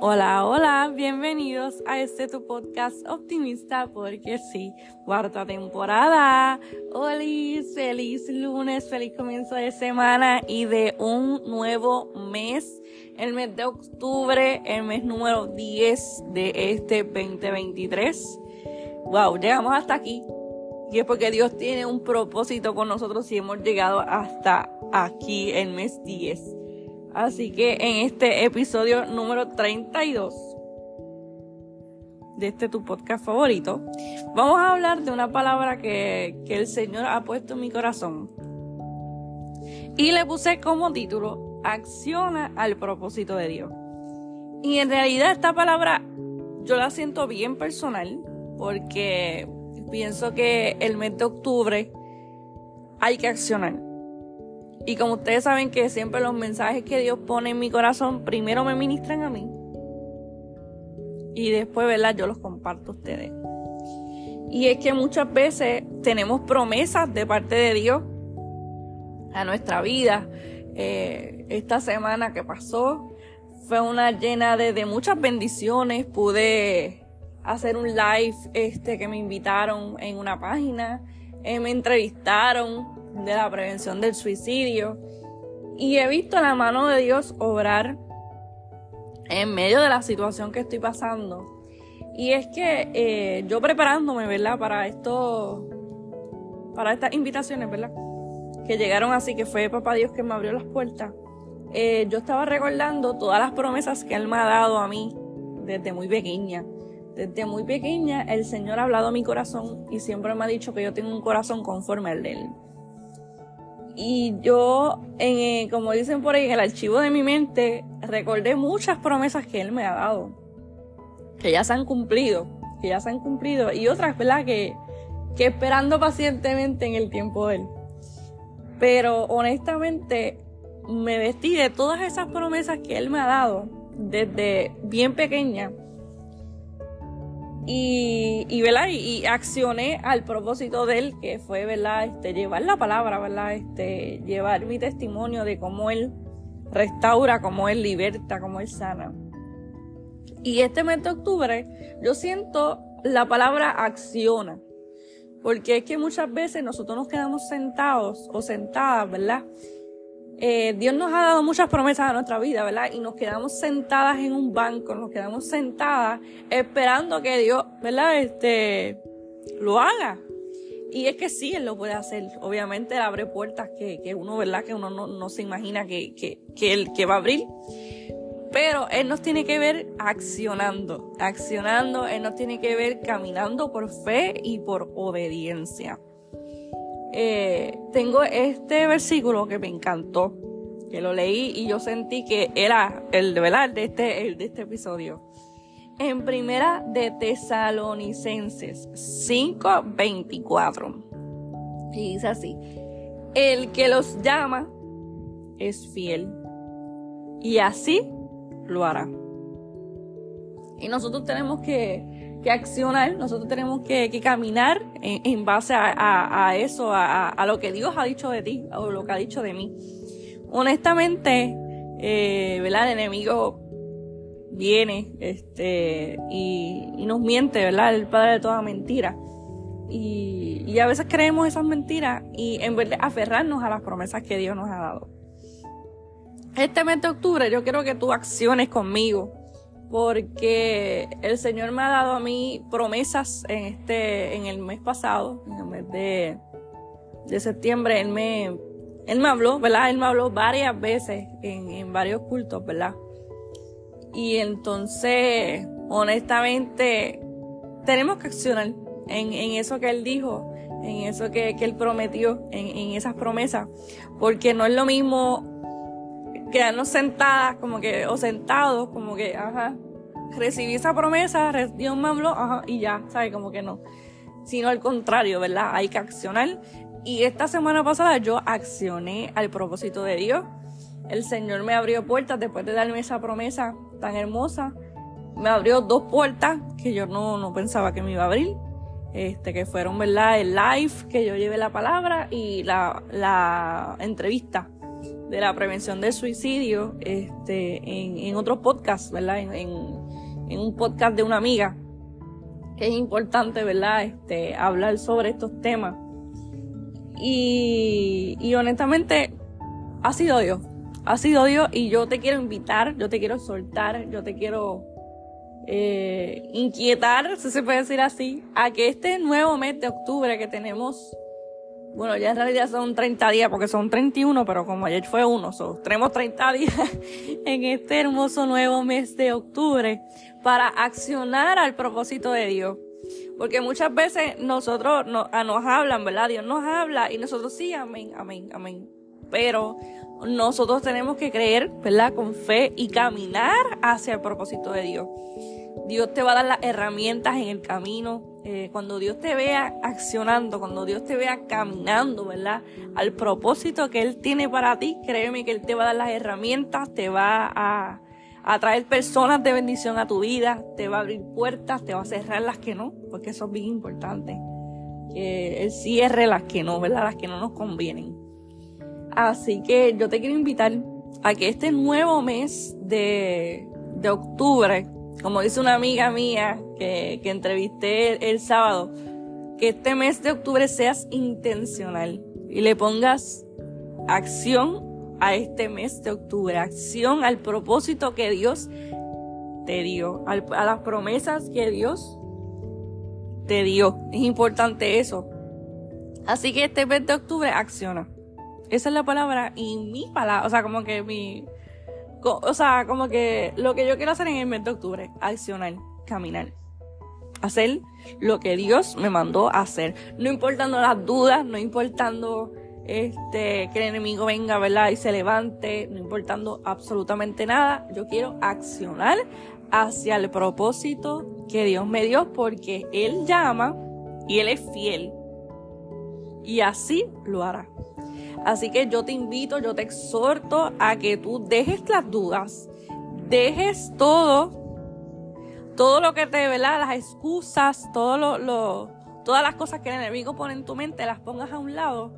Hola, hola, bienvenidos a este tu podcast optimista porque sí, cuarta temporada. Hola, feliz lunes, feliz comienzo de semana y de un nuevo mes, el mes de octubre, el mes número 10 de este 2023. Wow, llegamos hasta aquí. Y es porque Dios tiene un propósito con nosotros y hemos llegado hasta aquí, el mes 10. Así que en este episodio número 32 de este tu podcast favorito, vamos a hablar de una palabra que, que el Señor ha puesto en mi corazón. Y le puse como título, acciona al propósito de Dios. Y en realidad esta palabra yo la siento bien personal porque pienso que el mes de octubre hay que accionar. Y como ustedes saben que siempre los mensajes que Dios pone en mi corazón, primero me ministran a mí. Y después, ¿verdad? Yo los comparto a ustedes. Y es que muchas veces tenemos promesas de parte de Dios a nuestra vida. Eh, esta semana que pasó fue una llena de, muchas bendiciones. Pude hacer un live este, que me invitaron en una página. Eh, me entrevistaron de la prevención del suicidio. Y he visto la mano de Dios obrar en medio de la situación que estoy pasando. Y es que eh, yo preparándome, ¿verdad? Para esto, para estas invitaciones, ¿verdad? Que llegaron así, que fue Papá Dios que me abrió las puertas. Eh, yo estaba recordando todas las promesas que Él me ha dado a mí desde muy pequeña. Desde muy pequeña el Señor ha hablado a mi corazón y siempre me ha dicho que yo tengo un corazón conforme al de Él. Y yo, en, eh, como dicen por ahí, en el archivo de mi mente, recordé muchas promesas que Él me ha dado, que ya se han cumplido, que ya se han cumplido, y otras, ¿verdad? Que, que esperando pacientemente en el tiempo de Él. Pero honestamente, me vestí de todas esas promesas que Él me ha dado desde bien pequeña y, y, ¿verdad? Y, accioné al propósito de él, que fue, ¿verdad? Este, llevar la palabra, ¿verdad? Este, llevar mi testimonio de cómo él restaura, cómo él liberta, cómo él sana. Y este mes de octubre, yo siento la palabra acciona. Porque es que muchas veces nosotros nos quedamos sentados o sentadas, ¿verdad? Eh, Dios nos ha dado muchas promesas a nuestra vida, ¿verdad? Y nos quedamos sentadas en un banco, nos quedamos sentadas esperando que Dios, ¿verdad? Este, lo haga. Y es que sí, Él lo puede hacer. Obviamente Él abre puertas que, que uno, ¿verdad? Que uno no, no se imagina que, que, que, él, que va a abrir. Pero Él nos tiene que ver accionando, accionando, Él nos tiene que ver caminando por fe y por obediencia. Eh, tengo este versículo que me encantó, que lo leí y yo sentí que era el de verdad de este, de este episodio. En primera de Tesalonicenses 5:24. Y dice así, el que los llama es fiel y así lo hará. Y nosotros tenemos que que accionar, nosotros tenemos que, caminar en, base a, eso, a, lo que Dios ha dicho de ti o lo que ha dicho de mí. Honestamente, eh, ¿verdad? El enemigo viene este, y, nos miente, ¿verdad? El padre de toda mentira. Y, y a veces creemos esas mentiras y en vez de aferrarnos a las promesas que Dios nos ha dado. Este mes de octubre yo quiero que tú acciones conmigo porque el Señor me ha dado a mí promesas en este, en el mes pasado, en el mes de, de septiembre, él me, él me habló, ¿verdad? Él me habló varias veces en, en varios cultos, ¿verdad? Y entonces, honestamente, tenemos que accionar en, en eso que él dijo, en eso que, que él prometió, en, en esas promesas, porque no es lo mismo quedarnos sentadas, como que, o sentados, como que, ajá, recibí esa promesa, Dios me habló, ajá, y ya, ¿sabes? Como que no. Sino al contrario, ¿verdad? Hay que accionar. Y esta semana pasada yo accioné al propósito de Dios. El Señor me abrió puertas después de darme esa promesa tan hermosa. Me abrió dos puertas que yo no, no pensaba que me iba a abrir. Este, que fueron, ¿verdad? El live que yo llevé la palabra y la, la entrevista de la prevención del suicidio este, en, en otro podcast, ¿verdad? En, en, en, un podcast de una amiga, que es importante, ¿verdad? Este, hablar sobre estos temas. Y, y honestamente, ha sido Dios. Ha sido Dios y yo te quiero invitar, yo te quiero soltar, yo te quiero eh, inquietar, si se puede decir así, a que este nuevo mes de octubre que tenemos bueno, ya en realidad son 30 días porque son 31, pero como ayer fue uno, tenemos 30 días en este hermoso nuevo mes de octubre para accionar al propósito de Dios. Porque muchas veces nosotros ah, nos hablan, ¿verdad? Dios nos habla y nosotros sí, amén, amén, amén. Pero nosotros tenemos que creer, ¿verdad? Con fe y caminar hacia el propósito de Dios. Dios te va a dar las herramientas en el camino. Eh, cuando Dios te vea accionando, cuando Dios te vea caminando, ¿verdad? Al propósito que Él tiene para ti, créeme que Él te va a dar las herramientas, te va a, a traer personas de bendición a tu vida, te va a abrir puertas, te va a cerrar las que no, porque eso es bien importante. Que Él cierre las que no, ¿verdad? Las que no nos convienen. Así que yo te quiero invitar a que este nuevo mes de, de octubre, como dice una amiga mía que, entrevisté el, sábado, que este mes de octubre seas intencional y le pongas acción a este mes de octubre, acción al propósito que Dios te dio, a las promesas que Dios te dio. Es importante eso. Así que este mes de octubre acciona. Esa es la palabra y mi palabra, o sea, como que mi, o sea, como que lo que yo quiero hacer en el mes de octubre, accionar, caminar. Hacer lo que Dios me mandó hacer. No importando las dudas, no importando este, que el enemigo venga, ¿verdad? Y se levante, no importando absolutamente nada. Yo quiero accionar hacia el propósito que Dios me dio porque Él llama y Él es fiel. Y así lo hará. Así que yo te invito, yo te exhorto a que tú dejes las dudas, dejes todo, todo lo que te, ¿verdad? Las excusas, todo lo, todas las cosas que el enemigo pone en tu mente, las pongas a un lado.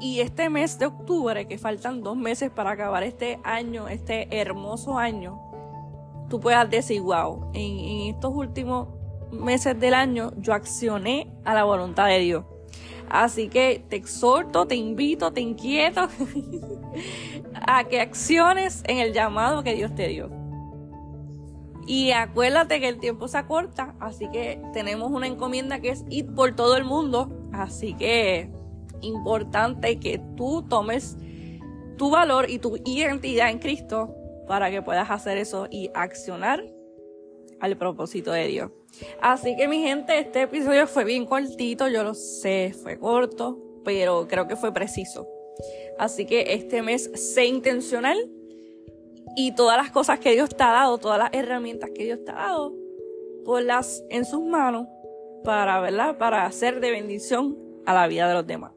Y este mes de octubre, que faltan dos meses para acabar este año, este hermoso año, tú puedas decir, wow, en, en estos últimos meses del año yo accioné a la voluntad de Dios. Así que te exhorto, te invito, te inquieto a que acciones en el llamado que Dios te dio. Y acuérdate que el tiempo se acorta, así que tenemos una encomienda que es ir por todo el mundo. Así que importante que tú tomes tu valor y tu identidad en Cristo para que puedas hacer eso y accionar al propósito de Dios. Así que mi gente, este episodio fue bien cortito, yo lo sé, fue corto, pero creo que fue preciso. Así que este mes sé intencional y todas las cosas que Dios te ha dado, todas las herramientas que Dios te ha dado, ponlas en sus manos para, ¿verdad? Para hacer de bendición a la vida de los demás.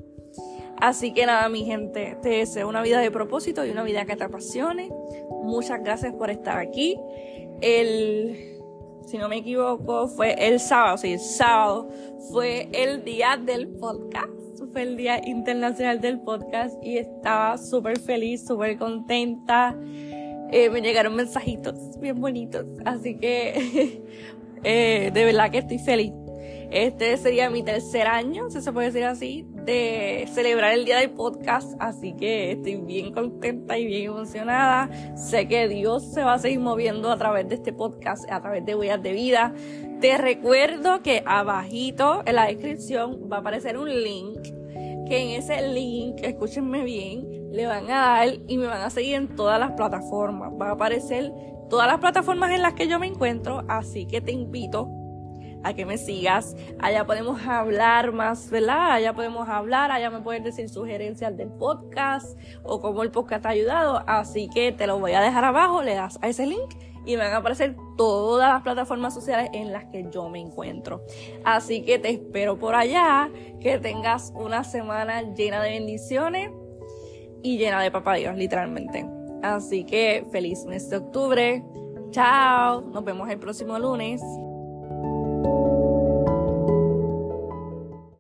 Así que nada, mi gente, te deseo una vida de propósito y una vida que te apasione. Muchas gracias por estar aquí. El si no me equivoco, fue el sábado, sí, el sábado fue el día del podcast, fue el día internacional del podcast y estaba súper feliz, súper contenta. Eh, me llegaron mensajitos bien bonitos, así que eh, de verdad que estoy feliz. Este sería mi tercer año, si se puede decir así, de celebrar el día del podcast, así que estoy bien contenta y bien emocionada. Sé que Dios se va a seguir moviendo a través de este podcast, a través de Huellas de Vida. Te recuerdo que abajito en la descripción va a aparecer un link, que en ese link, escúchenme bien, le van a dar y me van a seguir en todas las plataformas. Va a aparecer todas las plataformas en las que yo me encuentro, así que te invito a que me sigas. Allá podemos hablar más, ¿verdad? Allá podemos hablar, allá me puedes decir sugerencias del podcast o cómo el podcast te ha ayudado. Así que te lo voy a dejar abajo, le das a ese link y me van a aparecer todas las plataformas sociales en las que yo me encuentro. Así que te espero por allá, que tengas una semana llena de bendiciones y llena de papá literalmente. Así que feliz mes de octubre. Chao, nos vemos el próximo lunes.